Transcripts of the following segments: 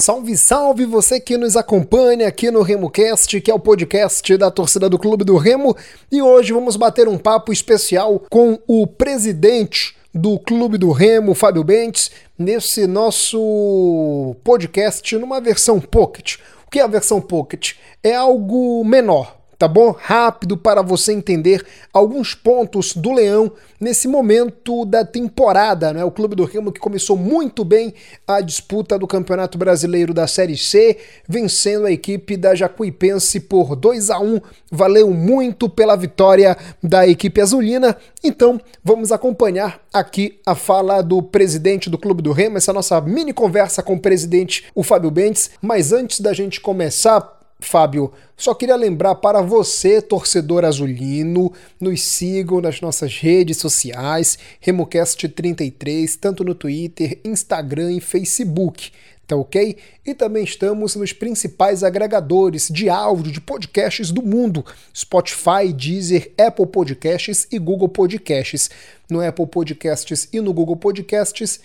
Salve, salve você que nos acompanha aqui no RemoCast, que é o podcast da torcida do Clube do Remo, e hoje vamos bater um papo especial com o presidente do Clube do Remo, Fábio Bentes, nesse nosso podcast numa versão pocket. O que é a versão pocket? É algo menor, tá bom? Rápido para você entender alguns pontos do Leão nesse momento da temporada, né? O Clube do Remo que começou muito bem a disputa do Campeonato Brasileiro da Série C, vencendo a equipe da Jacuipense por 2 a 1. Valeu muito pela vitória da equipe azulina. Então, vamos acompanhar aqui a fala do presidente do Clube do Remo, essa nossa mini conversa com o presidente, o Fábio Bentes. Mas antes da gente começar, Fábio, só queria lembrar para você, torcedor azulino, nos sigam nas nossas redes sociais, RemoCast33, tanto no Twitter, Instagram e Facebook, tá ok? E também estamos nos principais agregadores de áudio de podcasts do mundo: Spotify, Deezer, Apple Podcasts e Google Podcasts. No Apple Podcasts e no Google Podcasts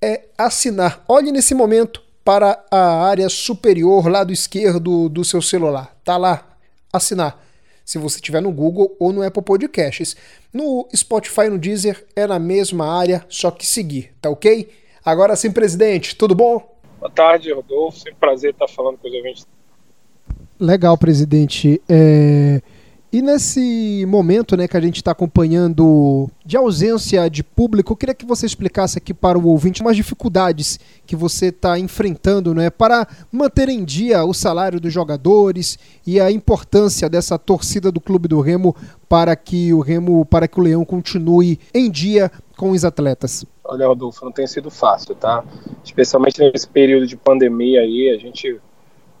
é assinar. Olhe nesse momento para a área superior, lado esquerdo do seu celular. Tá lá, assinar. Se você estiver no Google ou no Apple Podcasts. No Spotify e no Deezer é na mesma área, só que seguir, tá ok? Agora sim, presidente, tudo bom? Boa tarde, Rodolfo. Sempre prazer estar falando com os ouvintes. Legal, presidente. É... E nesse momento né, que a gente está acompanhando de ausência de público, eu queria que você explicasse aqui para o ouvinte umas dificuldades que você está enfrentando né, para manter em dia o salário dos jogadores e a importância dessa torcida do Clube do Remo para que o Remo, para que o Leão continue em dia com os atletas. Olha, Rodolfo, não tem sido fácil, tá? Especialmente nesse período de pandemia aí, a gente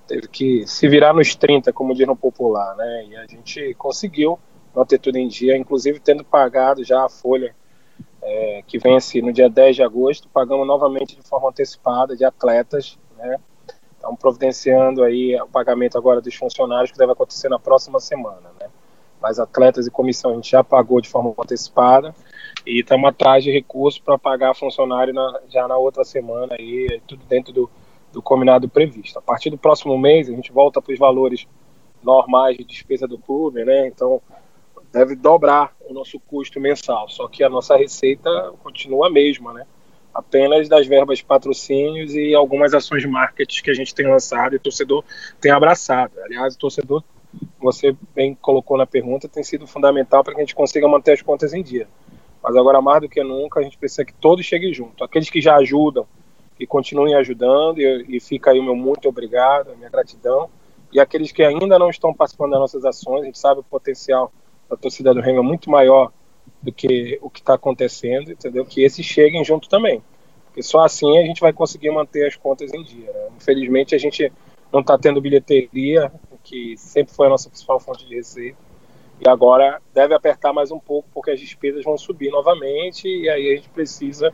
teve que se virar nos 30, como diz no popular, né? E a gente conseguiu manter tudo em dia, inclusive tendo pagado já a folha é, que vence no dia 10 de agosto, pagamos novamente de forma antecipada de atletas, né? Estamos providenciando aí o pagamento agora dos funcionários que deve acontecer na próxima semana, né? Mas atletas e comissão a gente já pagou de forma antecipada e estamos atrás de recursos para pagar funcionário na, já na outra semana aí, tudo dentro do do combinado previsto. A partir do próximo mês, a gente volta para os valores normais de despesa do clube, né? Então, deve dobrar o nosso custo mensal. Só que a nossa receita continua a mesma, né? Apenas das verbas de patrocínios e algumas ações de marketing que a gente tem lançado e o torcedor tem abraçado. Aliás, o torcedor, você bem colocou na pergunta, tem sido fundamental para que a gente consiga manter as contas em dia. Mas agora, mais do que nunca, a gente precisa que todos cheguem junto. Aqueles que já ajudam, que continuem ajudando e, e fica aí o meu muito obrigado, a minha gratidão. E aqueles que ainda não estão participando das nossas ações, a gente sabe o potencial da torcida do Remo é muito maior do que o que está acontecendo, entendeu? Que esses cheguem junto também. Porque só assim a gente vai conseguir manter as contas em dia. Né? Infelizmente a gente não está tendo bilheteria, que sempre foi a nossa principal fonte de receita. E agora deve apertar mais um pouco, porque as despesas vão subir novamente, e aí a gente precisa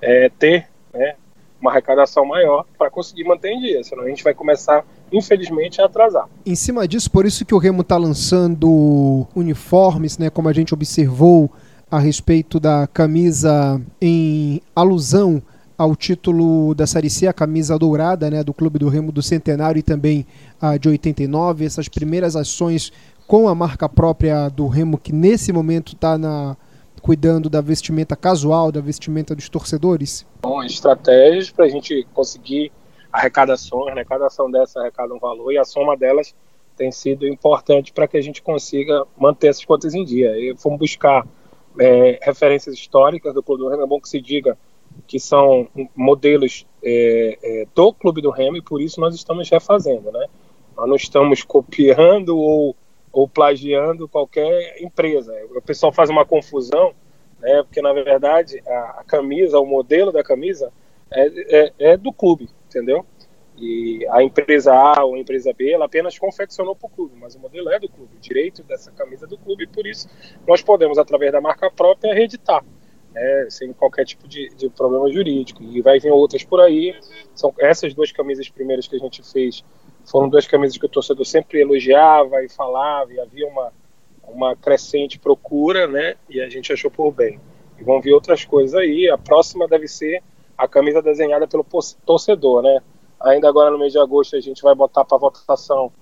é, ter né, uma arrecadação maior para conseguir manter em dia, senão a gente vai começar, infelizmente, a atrasar. Em cima disso, por isso que o Remo está lançando uniformes, né, como a gente observou a respeito da camisa em alusão ao título da Série C, a camisa dourada né, do Clube do Remo do Centenário e também a de 89, essas primeiras ações com a marca própria do Remo, que nesse momento está na cuidando da vestimenta casual, da vestimenta dos torcedores? Bom, estratégias para a gente conseguir arrecadações, a arrecadação dessa arrecada um valor e a soma delas tem sido importante para que a gente consiga manter essas contas em dia. E fomos buscar é, referências históricas do Clube do Remo, é bom que se diga que são modelos é, é, do Clube do Remo e por isso nós estamos refazendo, né? Nós não estamos copiando ou ou plagiando qualquer empresa. O pessoal faz uma confusão, né, porque na verdade a, a camisa, o modelo da camisa é, é, é, do clube, entendeu? E a empresa A ou a empresa B, ela apenas confeccionou para o clube, mas o modelo é do clube, o direito dessa camisa é do clube, e por isso nós podemos, através da marca própria, reeditar. Né, sem qualquer tipo de, de problema jurídico. E vai vir outras por aí. São essas duas camisas primeiras que a gente fez foram duas camisas que o torcedor sempre elogiava e falava, e havia uma, uma crescente procura, né? E a gente achou por bem. E vão vir outras coisas aí. A próxima deve ser a camisa desenhada pelo torcedor, né? Ainda agora no mês de agosto a gente vai botar para votação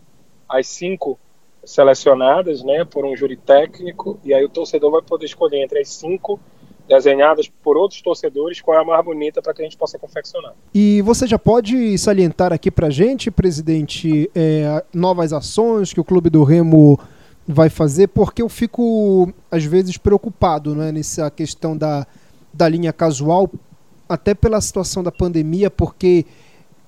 as cinco selecionadas, né, por um júri técnico, e aí o torcedor vai poder escolher entre as cinco desenhadas por outros torcedores qual é a mais bonita para que a gente possa confeccionar. E você já pode salientar aqui para gente, presidente, é, novas ações que o Clube do Remo vai fazer, porque eu fico às vezes preocupado, né, nessa questão da, da linha casual, até pela situação da pandemia, porque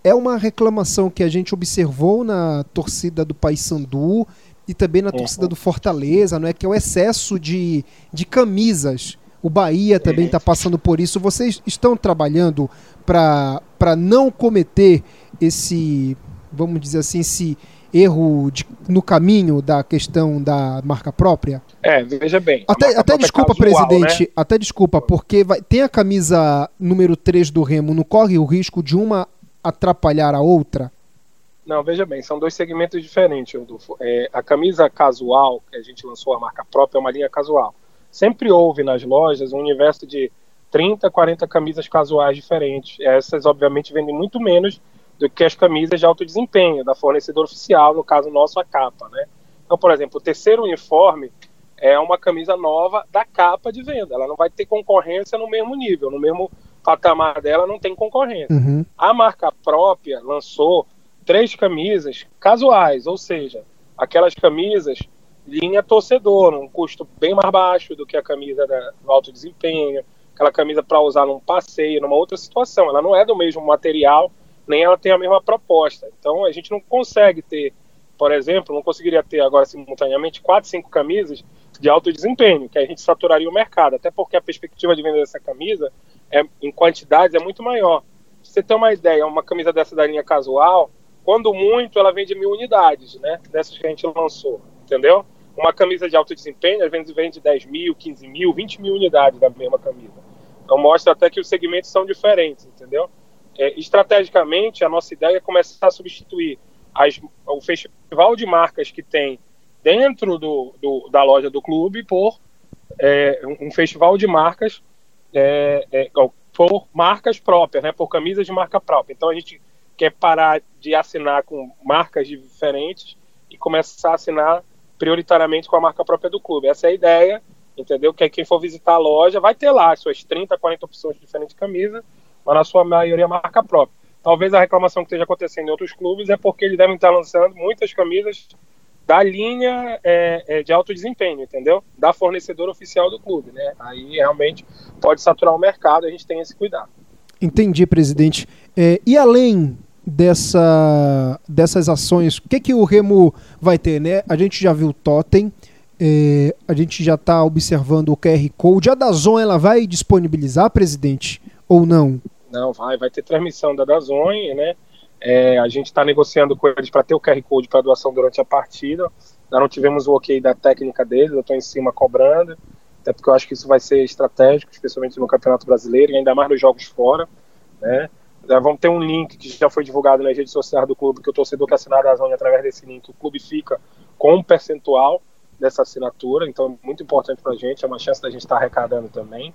é uma reclamação que a gente observou na torcida do Paysandu e também na torcida do Fortaleza, não é que é o excesso de, de camisas. O Bahia também está passando por isso. Vocês estão trabalhando para não cometer esse, vamos dizer assim, esse erro de, no caminho da questão da marca própria? É, veja bem. Até, até desculpa, casual, presidente, né? até desculpa, porque vai, tem a camisa número 3 do Remo, não corre o risco de uma atrapalhar a outra? Não, veja bem, são dois segmentos diferentes, Rodolfo. É, a camisa casual, que a gente lançou a marca própria, é uma linha casual. Sempre houve nas lojas um universo de 30, 40 camisas casuais diferentes. Essas, obviamente, vendem muito menos do que as camisas de alto desempenho, da fornecedora oficial, no caso nosso, a capa. Né? Então, por exemplo, o terceiro uniforme é uma camisa nova da capa de venda. Ela não vai ter concorrência no mesmo nível, no mesmo patamar dela não tem concorrência. Uhum. A marca própria lançou três camisas casuais, ou seja, aquelas camisas linha torcedor, um custo bem mais baixo do que a camisa da, do alto desempenho, aquela camisa para usar num passeio, numa outra situação. Ela não é do mesmo material, nem ela tem a mesma proposta. Então a gente não consegue ter, por exemplo, não conseguiria ter agora simultaneamente quatro, cinco camisas de alto desempenho, que a gente saturaria o mercado, até porque a perspectiva de venda dessa camisa é, em quantidades é muito maior. Pra você ter uma ideia, uma camisa dessa da linha casual, quando muito, ela vende mil unidades, né? Dessas que a gente lançou, entendeu? Uma camisa de alto desempenho, às vezes vende 10 mil, 15 mil, 20 mil unidades da mesma camisa. Então mostra até que os segmentos são diferentes, entendeu? É, estrategicamente, a nossa ideia é começar a substituir as, o festival de marcas que tem dentro do, do da loja do clube por é, um festival de marcas é, é, por marcas próprias, né, por camisas de marca própria. Então a gente quer parar de assinar com marcas diferentes e começar a assinar prioritariamente com a marca própria do clube. Essa é a ideia, entendeu? Que quem for visitar a loja vai ter lá as suas 30, 40 opções de diferentes camisas, mas na sua maioria marca própria. Talvez a reclamação que esteja acontecendo em outros clubes é porque eles devem estar lançando muitas camisas da linha é, é, de alto desempenho, entendeu? Da fornecedora oficial do clube, né? Aí realmente pode saturar o mercado, a gente tem esse cuidado. Entendi, presidente. É, e além dessa, dessas ações, o que, que o Remo vai ter, né? A gente já viu o Totem, é, a gente já está observando o QR Code. A Dazon, ela vai disponibilizar, presidente, ou não? Não, vai, vai ter transmissão da Dazon, né? É, a gente está negociando com eles para ter o QR Code para doação durante a partida. Ainda não tivemos o ok da técnica deles, eu estou em cima cobrando, até porque eu acho que isso vai ser estratégico, especialmente no Campeonato Brasileiro e ainda mais nos jogos fora. Né? Vamos ter um link que já foi divulgado nas redes sociais do clube, que o torcedor que assinar a zona através desse link, o clube fica com um percentual dessa assinatura, então é muito importante para a gente, é uma chance da gente estar tá arrecadando também.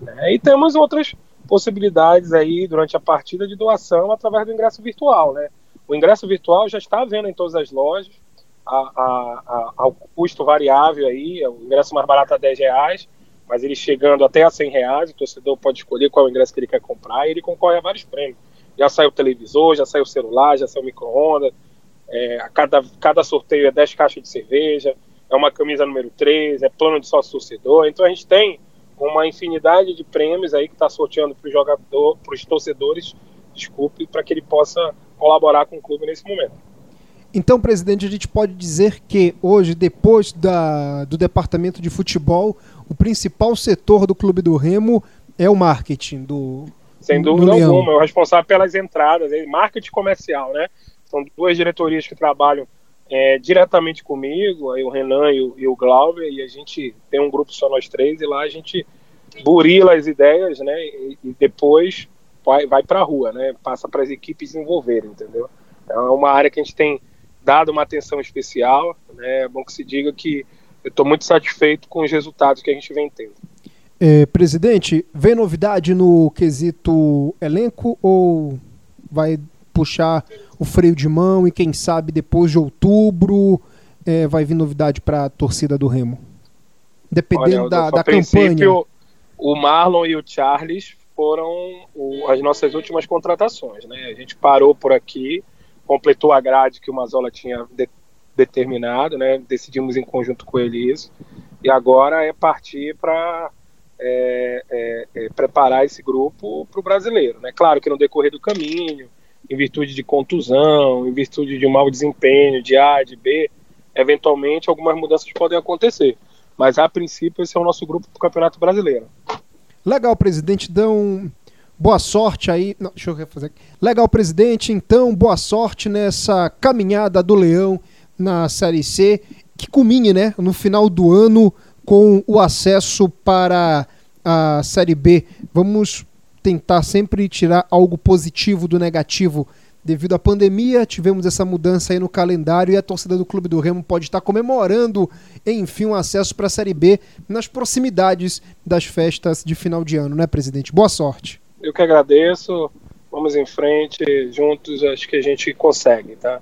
Né? E temos outras possibilidades aí durante a partida de doação através do ingresso virtual, né? O ingresso virtual já está vendo em todas as lojas, a, a, a, ao custo variável aí, o ingresso mais barato a 10 reais, mas ele chegando até a 100 reais, o torcedor pode escolher qual o ingresso que ele quer comprar e ele concorre a vários prêmios. Já saiu o televisor, já saiu o celular, já saiu o micro-ondas, é, cada, cada sorteio é 10 caixas de cerveja, é uma camisa número 3, é plano de sócio torcedor, então a gente tem uma infinidade de prêmios aí que está sorteando para os jogador, para os torcedores, desculpe, para que ele possa colaborar com o clube nesse momento. Então, presidente, a gente pode dizer que hoje, depois da, do departamento de futebol, o principal setor do clube do Remo é o marketing do. Sem dúvida do alguma, é o responsável pelas entradas, é marketing comercial, né? São duas diretorias que trabalham é, diretamente comigo, aí o Renan e o, e o Glauber, e a gente tem um grupo só nós três, e lá a gente burila as ideias, né, e, e depois vai, vai para a rua, né, passa para as equipes desenvolverem, entendeu? Então, é uma área que a gente tem dado uma atenção especial, né, é bom que se diga que eu estou muito satisfeito com os resultados que a gente vem tendo. É, presidente, vem novidade no quesito elenco ou vai puxar o freio de mão e quem sabe depois de outubro é, vai vir novidade para a torcida do Remo? Dependendo Olha, da, da campanha. O Marlon e o Charles foram o, as nossas últimas contratações. Né? A gente parou por aqui, completou a grade que o Mazola tinha de, determinado, né? decidimos em conjunto com ele isso, e agora é partir para é, é, é, preparar esse grupo para o brasileiro. Né? Claro que no decorrer do caminho, em virtude de contusão, em virtude de um mau desempenho de A, de B, eventualmente algumas mudanças podem acontecer. Mas a princípio esse é o nosso grupo para o Campeonato Brasileiro. Legal, presidente. Então, boa sorte aí. Não, deixa eu refazer aqui. Legal, presidente. Então, boa sorte nessa caminhada do Leão na Série C, que culmine, né, no final do ano com o acesso para a Série B. Vamos tentar sempre tirar algo positivo do negativo. Devido à pandemia, tivemos essa mudança aí no calendário e a torcida do Clube do Remo pode estar comemorando, enfim, um acesso para a Série B nas proximidades das festas de final de ano, né, presidente? Boa sorte. Eu que agradeço. Vamos em frente, juntos acho que a gente consegue, tá?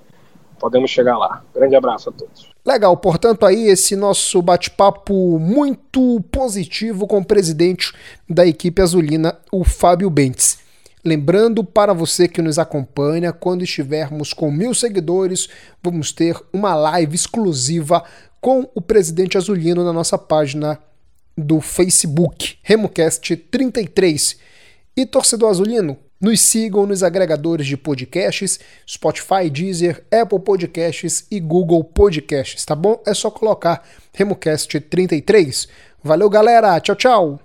Podemos chegar lá. Grande abraço a todos. Legal, portanto, aí esse nosso bate-papo muito positivo com o presidente da equipe azulina, o Fábio Bentes. Lembrando para você que nos acompanha, quando estivermos com mil seguidores, vamos ter uma live exclusiva com o presidente azulino na nossa página do Facebook, RemoCast 33. E torcedor azulino, nos sigam nos agregadores de podcasts, Spotify, Deezer, Apple Podcasts e Google Podcasts, tá bom? É só colocar RemoCast 33. Valeu, galera. Tchau, tchau.